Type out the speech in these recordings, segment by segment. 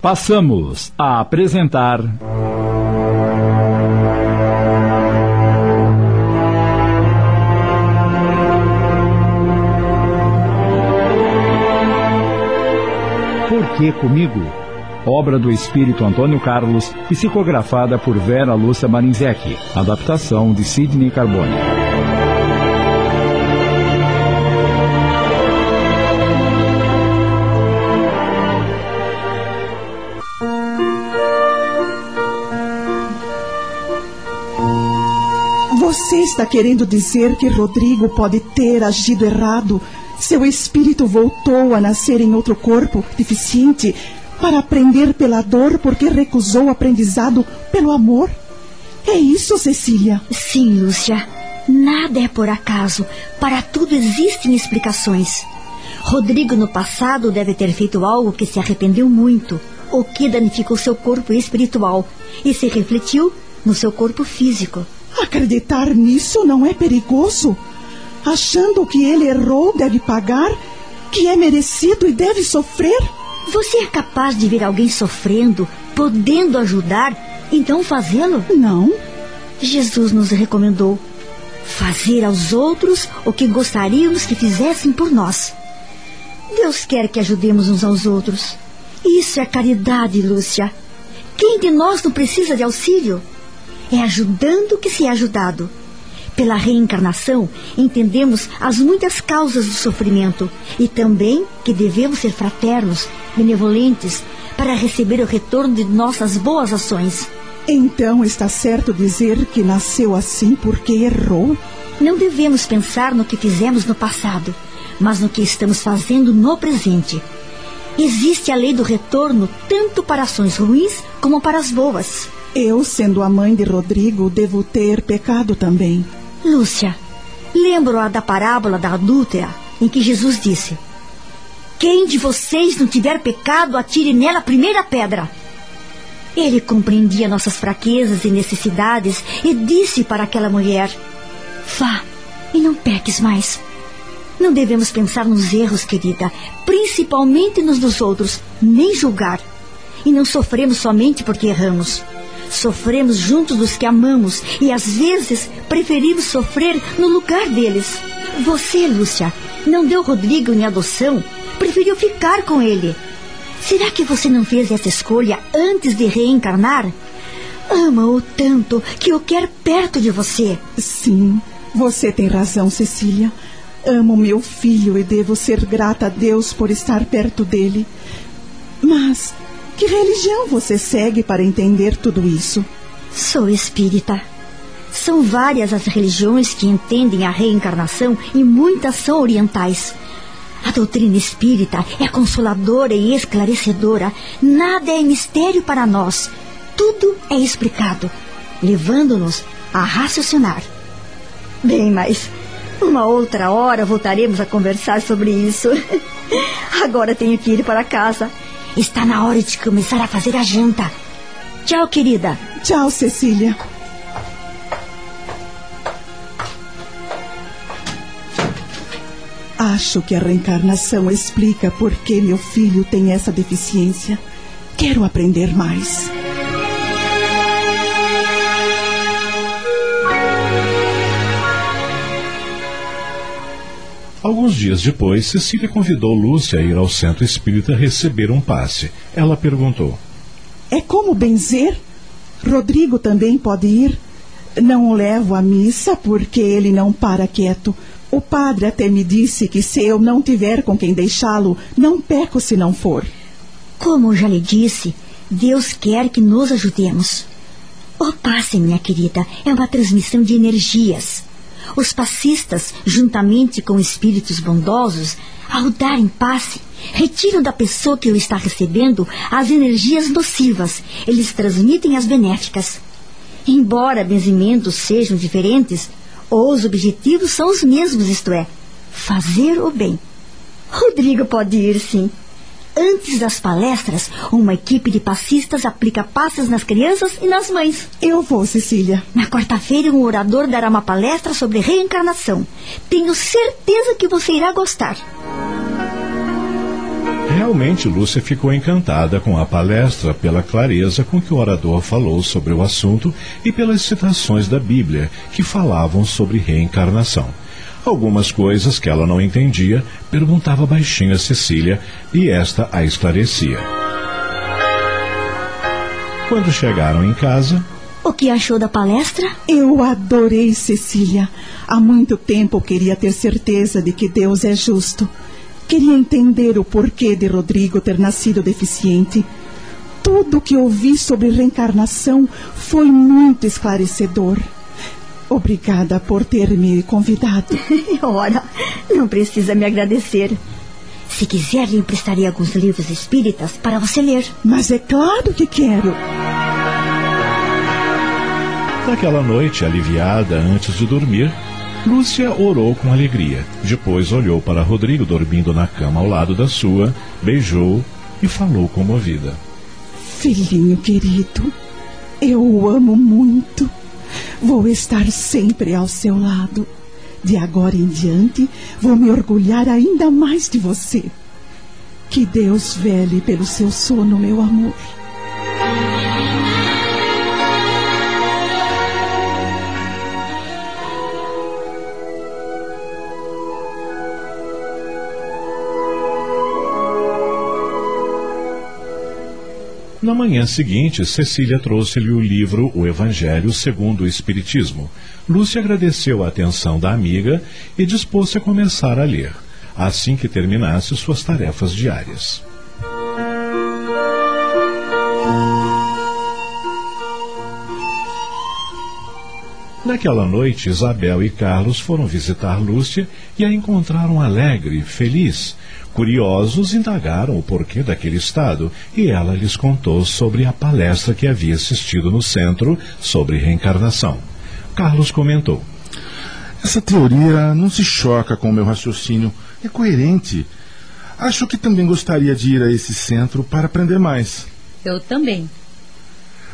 Passamos a apresentar. Por que comigo? Obra do espírito Antônio Carlos, psicografada por Vera Lúcia Marinzec. Adaptação de Sidney Carbone. Você está querendo dizer que Rodrigo pode ter agido errado? Seu espírito voltou a nascer em outro corpo deficiente para aprender pela dor porque recusou o aprendizado pelo amor? É isso, Cecília? Sim, Lúcia. Nada é por acaso. Para tudo existem explicações. Rodrigo, no passado, deve ter feito algo que se arrependeu muito, o que danificou seu corpo espiritual e se refletiu no seu corpo físico. Acreditar nisso não é perigoso? Achando que ele errou, deve pagar, que é merecido e deve sofrer? Você é capaz de ver alguém sofrendo, podendo ajudar, então fazê-lo? Não. Jesus nos recomendou fazer aos outros o que gostaríamos que fizessem por nós. Deus quer que ajudemos uns aos outros. Isso é caridade, Lúcia. Quem de nós não precisa de auxílio? É ajudando que se é ajudado. Pela reencarnação, entendemos as muitas causas do sofrimento e também que devemos ser fraternos, benevolentes, para receber o retorno de nossas boas ações. Então está certo dizer que nasceu assim porque errou? Não devemos pensar no que fizemos no passado, mas no que estamos fazendo no presente. Existe a lei do retorno tanto para ações ruins como para as boas. Eu, sendo a mãe de Rodrigo, devo ter pecado também. Lúcia, lembro-a da parábola da adúltera, em que Jesus disse: Quem de vocês não tiver pecado, atire nela a primeira pedra. Ele compreendia nossas fraquezas e necessidades e disse para aquela mulher: Vá e não peques mais. Não devemos pensar nos erros, querida, principalmente nos dos outros, nem julgar. E não sofremos somente porque erramos. Sofremos junto dos que amamos e às vezes preferimos sofrer no lugar deles. Você, Lúcia, não deu Rodrigo em adoção, preferiu ficar com ele. Será que você não fez essa escolha antes de reencarnar? Ama-o tanto que o quer perto de você. Sim, você tem razão, Cecília. Amo meu filho e devo ser grata a Deus por estar perto dele. Mas que religião você segue para entender tudo isso? Sou espírita. São várias as religiões que entendem a reencarnação e muitas são orientais. A doutrina espírita é consoladora e esclarecedora. Nada é mistério para nós. Tudo é explicado, levando-nos a raciocinar. Bem, mas uma outra hora voltaremos a conversar sobre isso. Agora tenho que ir para casa. Está na hora de começar a fazer a janta. Tchau, querida. Tchau, Cecília. Acho que a reencarnação explica por que meu filho tem essa deficiência. Quero aprender mais. Alguns dias depois, Cecília convidou Lúcia a ir ao centro espírita receber um passe. Ela perguntou: É como benzer? Rodrigo também pode ir? Não o levo à missa porque ele não para quieto. O padre até me disse que se eu não tiver com quem deixá-lo, não peco se não for. Como já lhe disse, Deus quer que nos ajudemos. O passe, minha querida, é uma transmissão de energias. Os passistas, juntamente com espíritos bondosos, ao darem passe, retiram da pessoa que o está recebendo as energias nocivas, eles transmitem as benéficas. Embora benzimentos sejam diferentes, os objetivos são os mesmos, isto é, fazer o bem. Rodrigo pode ir, sim. Antes das palestras, uma equipe de passistas aplica passes nas crianças e nas mães. Eu vou, Cecília. Na quarta-feira, um orador dará uma palestra sobre reencarnação. Tenho certeza que você irá gostar. Realmente, Lúcia ficou encantada com a palestra pela clareza com que o orador falou sobre o assunto e pelas citações da Bíblia que falavam sobre reencarnação. Algumas coisas que ela não entendia, perguntava baixinho a Cecília e esta a esclarecia. Quando chegaram em casa. O que achou da palestra? Eu adorei, Cecília. Há muito tempo queria ter certeza de que Deus é justo. Queria entender o porquê de Rodrigo ter nascido deficiente. Tudo que ouvi sobre reencarnação foi muito esclarecedor. Obrigada por ter me convidado. Ora, não precisa me agradecer. Se quiser, lhe emprestaria alguns livros espíritas para você ler. Mas é claro que quero. Naquela noite, aliviada antes de dormir, Lúcia orou com alegria. Depois olhou para Rodrigo dormindo na cama ao lado da sua, beijou e falou comovida: Filhinho querido, eu o amo muito. Vou estar sempre ao seu lado. De agora em diante, vou me orgulhar ainda mais de você. Que Deus vele pelo seu sono, meu amor. Na manhã seguinte, Cecília trouxe-lhe o livro O Evangelho segundo o Espiritismo. Lúcia agradeceu a atenção da amiga e dispôs-se a começar a ler, assim que terminasse suas tarefas diárias. Naquela noite, Isabel e Carlos foram visitar Lúcia e a encontraram alegre, feliz, Curiosos indagaram o porquê daquele estado e ela lhes contou sobre a palestra que havia assistido no centro sobre reencarnação. Carlos comentou: Essa teoria não se choca com o meu raciocínio, é coerente. Acho que também gostaria de ir a esse centro para aprender mais. Eu também.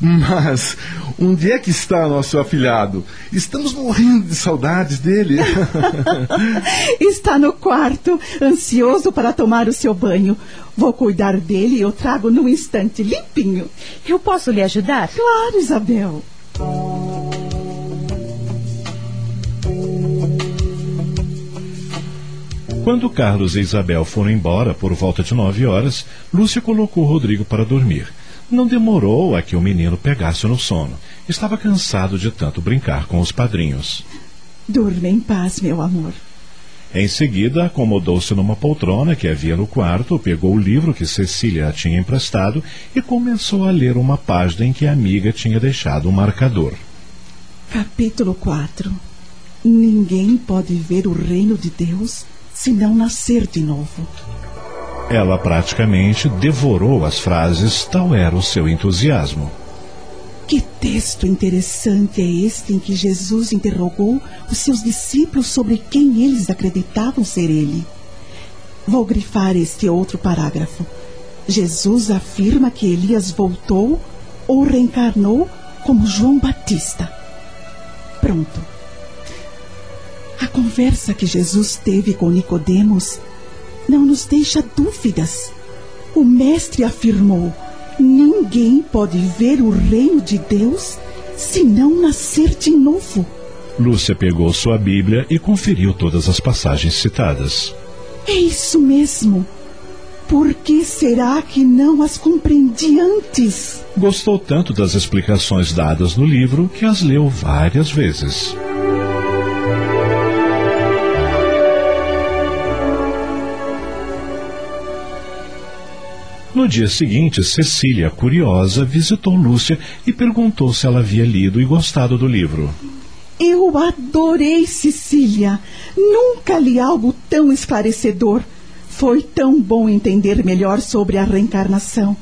Mas onde é que está nosso afilhado? Estamos morrendo de saudades dele. está no quarto, ansioso para tomar o seu banho. Vou cuidar dele e eu trago num instante limpinho. Eu posso lhe ajudar? Claro, Isabel. Quando Carlos e Isabel foram embora por volta de nove horas, Lúcia colocou Rodrigo para dormir. Não demorou a que o menino pegasse no sono. Estava cansado de tanto brincar com os padrinhos. Durma em paz, meu amor. Em seguida, acomodou-se numa poltrona que havia no quarto, pegou o livro que Cecília tinha emprestado e começou a ler uma página em que a amiga tinha deixado um marcador. Capítulo 4 Ninguém pode ver o reino de Deus se não nascer de novo. Ela praticamente devorou as frases, tal era o seu entusiasmo. Que texto interessante é este em que Jesus interrogou os seus discípulos sobre quem eles acreditavam ser ele. Vou grifar este outro parágrafo. Jesus afirma que Elias voltou ou reencarnou como João Batista. Pronto. A conversa que Jesus teve com Nicodemos não nos deixa dúvidas. O Mestre afirmou: ninguém pode ver o reino de Deus se não nascer de novo. Lúcia pegou sua Bíblia e conferiu todas as passagens citadas. É isso mesmo. Por que será que não as compreendi antes? Gostou tanto das explicações dadas no livro que as leu várias vezes. No dia seguinte, Cecília, curiosa, visitou Lúcia e perguntou se ela havia lido e gostado do livro. Eu adorei, Cecília. Nunca li algo tão esclarecedor. Foi tão bom entender melhor sobre a reencarnação.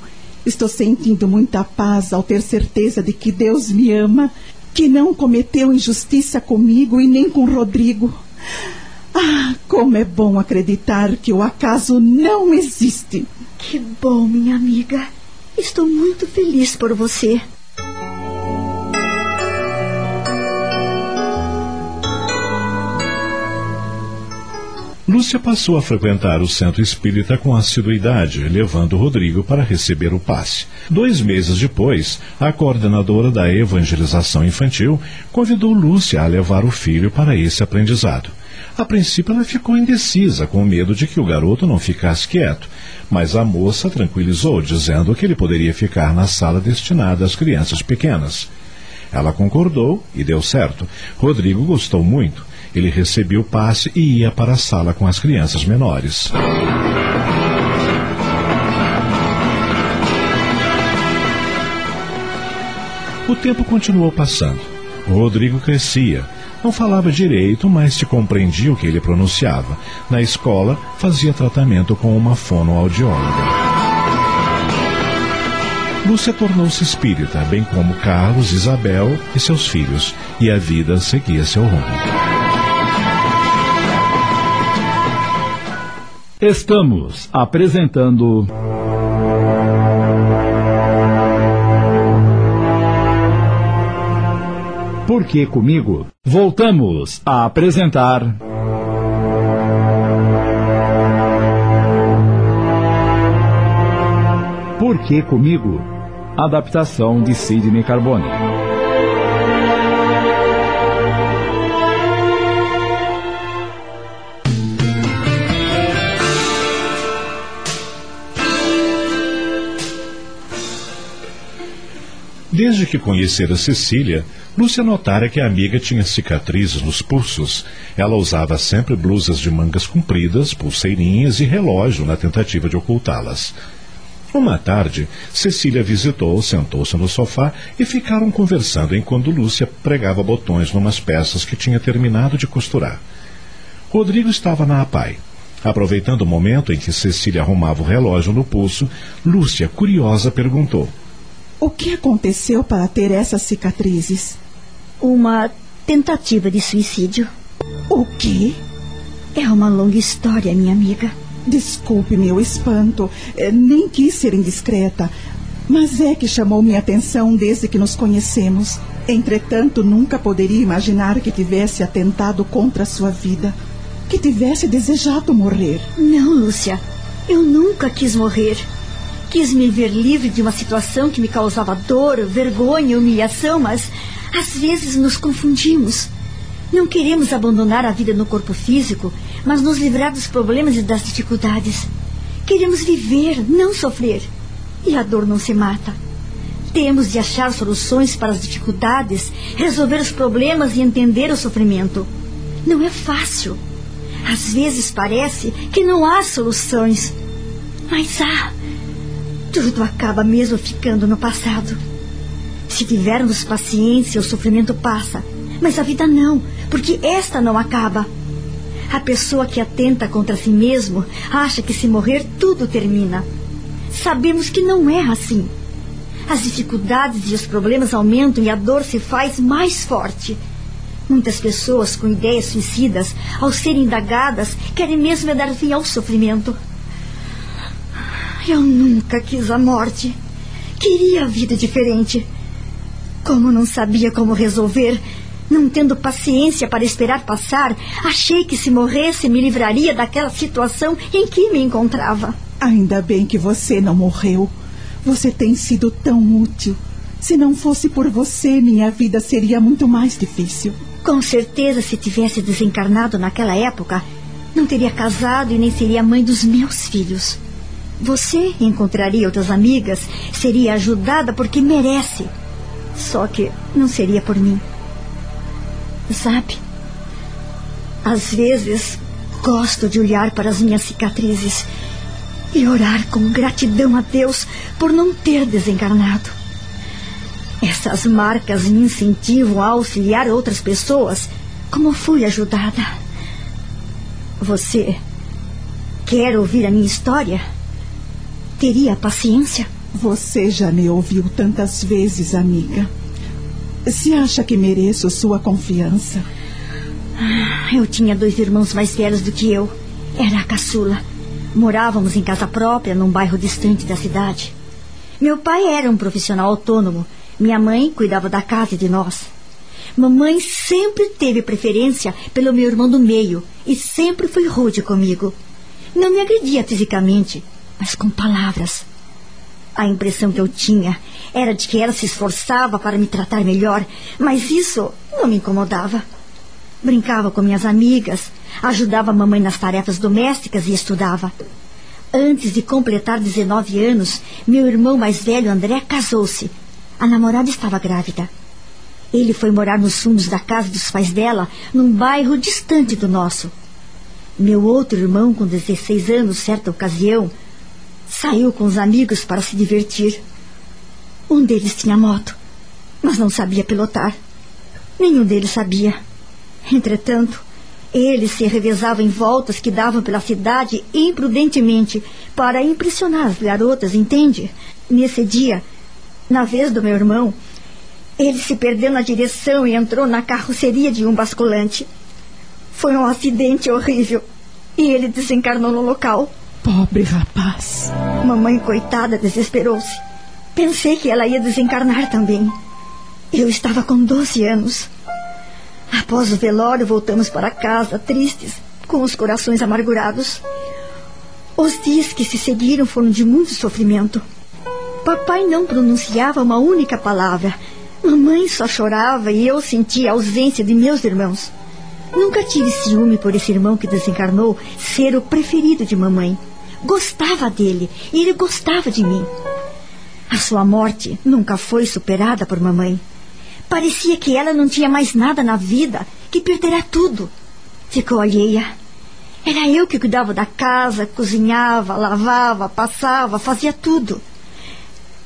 Estou sentindo muita paz ao ter certeza de que Deus me ama, que não cometeu injustiça comigo e nem com Rodrigo. Ah, como é bom acreditar que o acaso não existe. Que bom, minha amiga. Estou muito feliz por você. Lúcia passou a frequentar o centro espírita com assiduidade, levando Rodrigo para receber o passe. Dois meses depois, a coordenadora da evangelização infantil convidou Lúcia a levar o filho para esse aprendizado. A princípio, ela ficou indecisa, com medo de que o garoto não ficasse quieto, mas a moça tranquilizou, dizendo que ele poderia ficar na sala destinada às crianças pequenas. Ela concordou e deu certo. Rodrigo gostou muito ele recebia o passe e ia para a sala com as crianças menores. O tempo continuou passando. Rodrigo crescia. Não falava direito, mas se compreendia o que ele pronunciava. Na escola, fazia tratamento com uma fonoaudióloga. Lúcia tornou-se espírita, bem como Carlos, Isabel e seus filhos, e a vida seguia seu rumo. Estamos apresentando. Por que comigo? Voltamos a apresentar. Por que comigo? Adaptação de Sidney Carbone. Desde que conhecera Cecília, Lúcia notara que a amiga tinha cicatrizes nos pulsos. Ela usava sempre blusas de mangas compridas, pulseirinhas e relógio na tentativa de ocultá-las. Uma tarde, Cecília visitou, sentou-se no sofá e ficaram conversando enquanto Lúcia pregava botões numas peças que tinha terminado de costurar. Rodrigo estava na APAI. Aproveitando o momento em que Cecília arrumava o relógio no pulso, Lúcia, curiosa, perguntou: o que aconteceu para ter essas cicatrizes? Uma tentativa de suicídio. O quê? É uma longa história, minha amiga. Desculpe meu espanto. Eh, nem quis ser indiscreta. Mas é que chamou minha atenção desde que nos conhecemos. Entretanto, nunca poderia imaginar que tivesse atentado contra a sua vida. Que tivesse desejado morrer. Não, Lúcia. Eu nunca quis morrer. Quis me ver livre de uma situação que me causava dor, vergonha humilhação, mas às vezes nos confundimos. Não queremos abandonar a vida no corpo físico, mas nos livrar dos problemas e das dificuldades. Queremos viver, não sofrer. E a dor não se mata. Temos de achar soluções para as dificuldades, resolver os problemas e entender o sofrimento. Não é fácil. Às vezes parece que não há soluções. Mas há. Tudo acaba mesmo ficando no passado. Se tivermos paciência, o sofrimento passa. Mas a vida não, porque esta não acaba. A pessoa que atenta contra si mesmo acha que se morrer tudo termina. Sabemos que não é assim. As dificuldades e os problemas aumentam e a dor se faz mais forte. Muitas pessoas com ideias suicidas, ao serem indagadas, querem mesmo dar fim ao sofrimento. Eu nunca quis a morte. Queria a vida diferente. Como não sabia como resolver, não tendo paciência para esperar passar, achei que se morresse me livraria daquela situação em que me encontrava. Ainda bem que você não morreu. Você tem sido tão útil. Se não fosse por você, minha vida seria muito mais difícil. Com certeza, se tivesse desencarnado naquela época, não teria casado e nem seria mãe dos meus filhos. Você encontraria outras amigas, seria ajudada porque merece. Só que não seria por mim. Sabe? Às vezes gosto de olhar para as minhas cicatrizes e orar com gratidão a Deus por não ter desencarnado. Essas marcas me incentivam a auxiliar outras pessoas como fui ajudada. Você quer ouvir a minha história? Teria paciência? Você já me ouviu tantas vezes, amiga. Se acha que mereço sua confiança? Ah, eu tinha dois irmãos mais velhos do que eu. Era a caçula. Morávamos em casa própria, num bairro distante da cidade. Meu pai era um profissional autônomo. Minha mãe cuidava da casa e de nós. Mamãe sempre teve preferência pelo meu irmão do meio e sempre foi rude comigo. Não me agredia fisicamente, mas com palavras. A impressão que eu tinha era de que ela se esforçava para me tratar melhor, mas isso não me incomodava. Brincava com minhas amigas, ajudava a mamãe nas tarefas domésticas e estudava. Antes de completar 19 anos, meu irmão mais velho, André, casou-se. A namorada estava grávida. Ele foi morar nos fundos da casa dos pais dela, num bairro distante do nosso. Meu outro irmão, com 16 anos, certa ocasião, saiu com os amigos para se divertir. Um deles tinha moto, mas não sabia pilotar. Nenhum deles sabia. Entretanto, eles se revezavam em voltas que davam pela cidade imprudentemente para impressionar as garotas, entende? Nesse dia, na vez do meu irmão, ele se perdeu na direção e entrou na carroceria de um basculante. Foi um acidente horrível. E ele desencarnou no local. Pobre rapaz. Mamãe, coitada, desesperou-se. Pensei que ela ia desencarnar também. Eu estava com 12 anos. Após o velório, voltamos para casa, tristes, com os corações amargurados. Os dias que se seguiram foram de muito sofrimento. Papai não pronunciava uma única palavra. Mamãe só chorava e eu sentia a ausência de meus irmãos. Nunca tive ciúme por esse irmão que desencarnou ser o preferido de mamãe. Gostava dele e ele gostava de mim. A sua morte nunca foi superada por mamãe. Parecia que ela não tinha mais nada na vida, que perderá tudo. Ficou alheia. Era eu que cuidava da casa, cozinhava, lavava, passava, fazia tudo.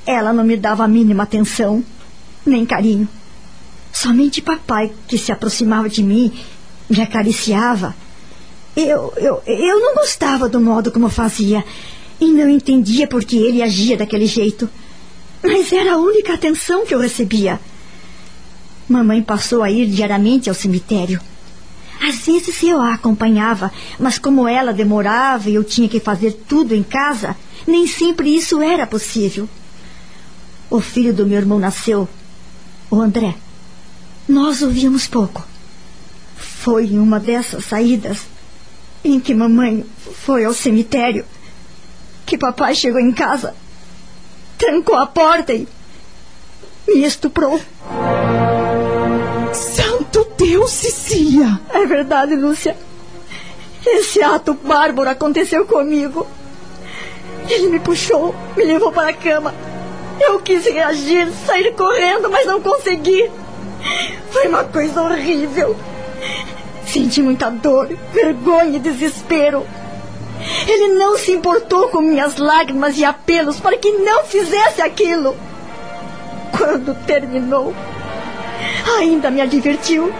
Ela não me dava a mínima atenção, nem carinho. Somente papai, que se aproximava de mim me acariciava. Eu, eu, eu não gostava do modo como fazia e não entendia por que ele agia daquele jeito. Mas era a única atenção que eu recebia. Mamãe passou a ir diariamente ao cemitério. Às vezes eu a acompanhava, mas como ela demorava e eu tinha que fazer tudo em casa, nem sempre isso era possível. O filho do meu irmão nasceu, o André. Nós ouvíamos pouco. Foi em uma dessas saídas em que mamãe foi ao cemitério que papai chegou em casa, trancou a porta e me estuprou. Santo Deus, Cecília! É verdade, Lúcia. Esse ato bárbaro aconteceu comigo. Ele me puxou, me levou para a cama. Eu quis reagir, sair correndo, mas não consegui. Foi uma coisa horrível. Senti muita dor, vergonha e desespero. Ele não se importou com minhas lágrimas e apelos para que não fizesse aquilo. Quando terminou, ainda me advertiu.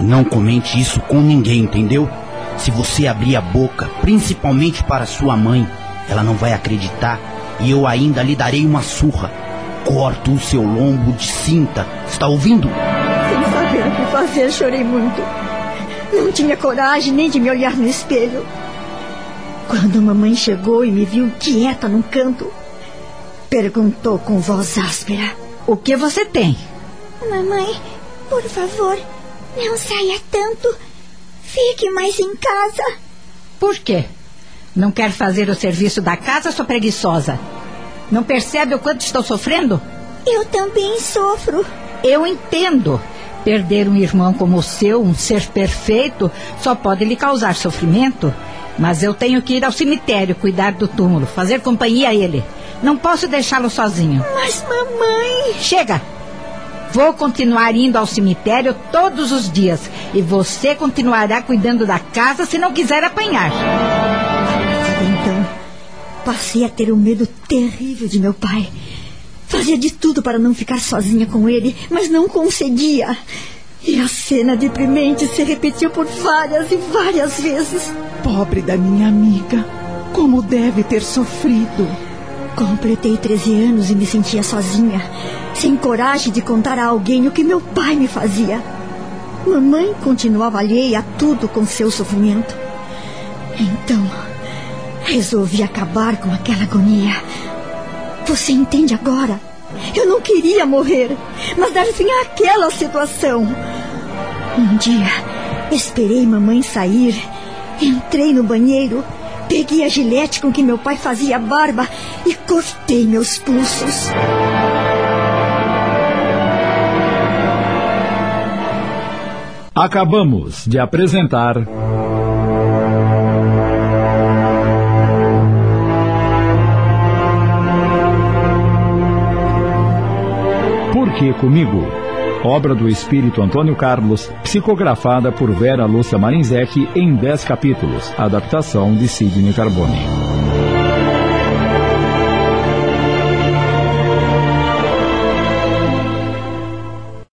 Não comente isso com ninguém, entendeu? Se você abrir a boca, principalmente para sua mãe, ela não vai acreditar e eu ainda lhe darei uma surra. Corto o seu lombo de cinta. Está ouvindo? Sem saber o que fazer, chorei muito. Não tinha coragem nem de me olhar no espelho. Quando a mamãe chegou e me viu quieta num canto, perguntou com voz áspera: O que você tem? Mamãe, por favor, não saia tanto. Fique mais em casa. Por quê? Não quer fazer o serviço da casa, sua preguiçosa? Não percebe o quanto estou sofrendo? Eu também sofro. Eu entendo. Perder um irmão como o seu, um ser perfeito, só pode lhe causar sofrimento. Mas eu tenho que ir ao cemitério cuidar do túmulo, fazer companhia a ele. Não posso deixá-lo sozinho. Mas, mamãe. Chega! Vou continuar indo ao cemitério todos os dias. E você continuará cuidando da casa se não quiser apanhar. Então, passei a ter um medo terrível de meu pai. Fazia de tudo para não ficar sozinha com ele, mas não conseguia. E a cena deprimente se repetiu por várias e várias vezes. Pobre da minha amiga. Como deve ter sofrido. Completei 13 anos e me sentia sozinha, sem coragem de contar a alguém o que meu pai me fazia. Mamãe continuava alheia a tudo com seu sofrimento. Então, resolvi acabar com aquela agonia. Você entende agora? Eu não queria morrer, mas dar fim àquela situação. Um dia, esperei mamãe sair, entrei no banheiro, peguei a gilete com que meu pai fazia barba e cortei meus pulsos. Acabamos de apresentar. Por que comigo? Obra do espírito Antônio Carlos, psicografada por Vera Lúcia Marinzec em 10 capítulos. Adaptação de Sidney Carbone.